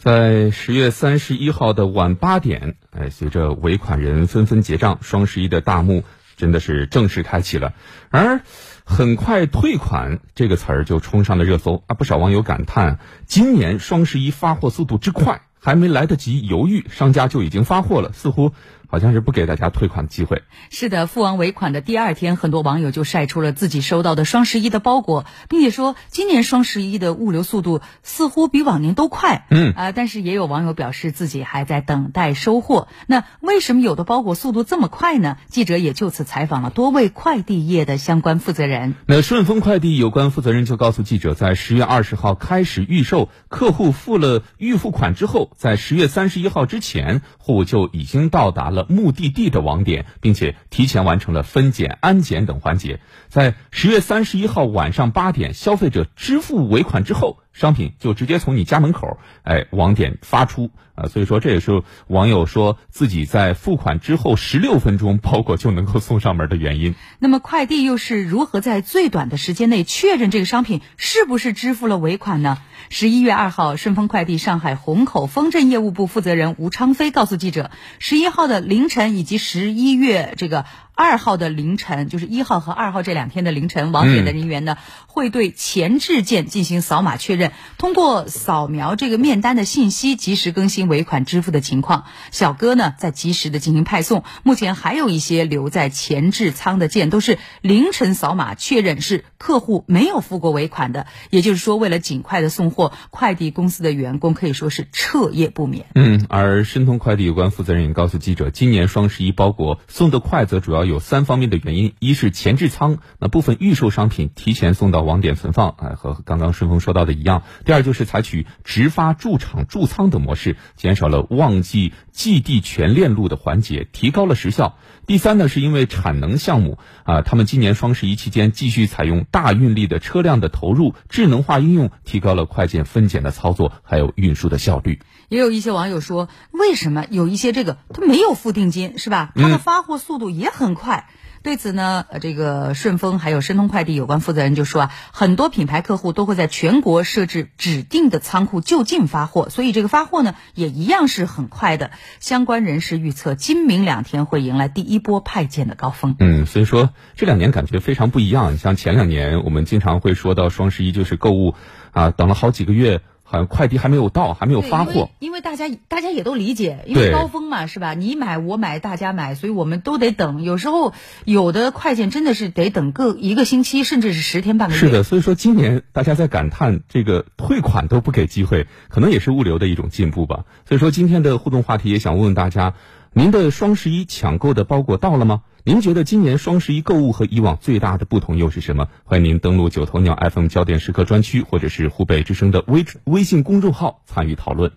在十月三十一号的晚八点，哎，随着尾款人纷纷结账，双十一的大幕真的是正式开启了。而很快退款这个词儿就冲上了热搜啊！不少网友感叹，今年双十一发货速度之快，还没来得及犹豫，商家就已经发货了，似乎。好像是不给大家退款的机会。是的，付完尾款的第二天，很多网友就晒出了自己收到的双十一的包裹，并且说今年双十一的物流速度似乎比往年都快。嗯啊，但是也有网友表示自己还在等待收货。那为什么有的包裹速度这么快呢？记者也就此采访了多位快递业的相关负责人。那顺丰快递有关负责人就告诉记者，在十月二十号开始预售，客户付了预付款之后，在十月三十一号之前，货物就已经到达了。目的地的网点，并且提前完成了分拣、安检等环节，在十月三十一号晚上八点，消费者支付尾款之后。商品就直接从你家门口，哎，网点发出啊，所以说这也是网友说自己在付款之后十六分钟包裹就能够送上门的原因。那么快递又是如何在最短的时间内确认这个商品是不是支付了尾款呢？十一月二号，顺丰快递上海虹口丰镇业务部负责人吴昌飞告诉记者，十一号的凌晨以及十一月这个。二号的凌晨，就是一号和二号这两天的凌晨，网点的人员呢会对前置件进行扫码确认，通过扫描这个面单的信息，及时更新尾款支付的情况。小哥呢在及时的进行派送。目前还有一些留在前置仓的件，都是凌晨扫码确认是客户没有付过尾款的。也就是说，为了尽快的送货，快递公司的员工可以说是彻夜不眠。嗯，而申通快递有关负责人也告诉记者，今年双十一包裹送得快，则主要。有三方面的原因：一是前置仓，那部分预售商品提前送到网点存放，哎，和刚刚顺丰说到的一样；第二就是采取直发驻场驻仓的模式，减少了旺季寄递全链路的环节，提高了时效；第三呢，是因为产能项目啊，他们今年双十一期间继续采用大运力的车辆的投入，智能化应用，提高了快件分拣的操作，还有运输的效率。也有一些网友说，为什么有一些这个他没有付定金，是吧？他的发货速度也很快。对此呢，呃，这个顺丰还有申通快递有关负责人就说啊，很多品牌客户都会在全国设置指定的仓库就近发货，所以这个发货呢也一样是很快的。相关人士预测，今明两天会迎来第一波派件的高峰。嗯，所以说这两年感觉非常不一样。像前两年我们经常会说到双十一就是购物啊，等了好几个月。好像快递还没有到，还没有发货。因为大家大家也都理解，因为高峰嘛，是吧？你买我买大家买，所以我们都得等。有时候有的快件真的是得等个一个星期，甚至是十天半个月。是的，所以说今年大家在感叹这个退款都不给机会，可能也是物流的一种进步吧。所以说今天的互动话题也想问问大家。您的双十一抢购的包裹到了吗？您觉得今年双十一购物和以往最大的不同又是什么？欢迎您登录九头鸟 iPhone 焦点时刻专区，或者是湖北之声的微微信公众号参与讨论。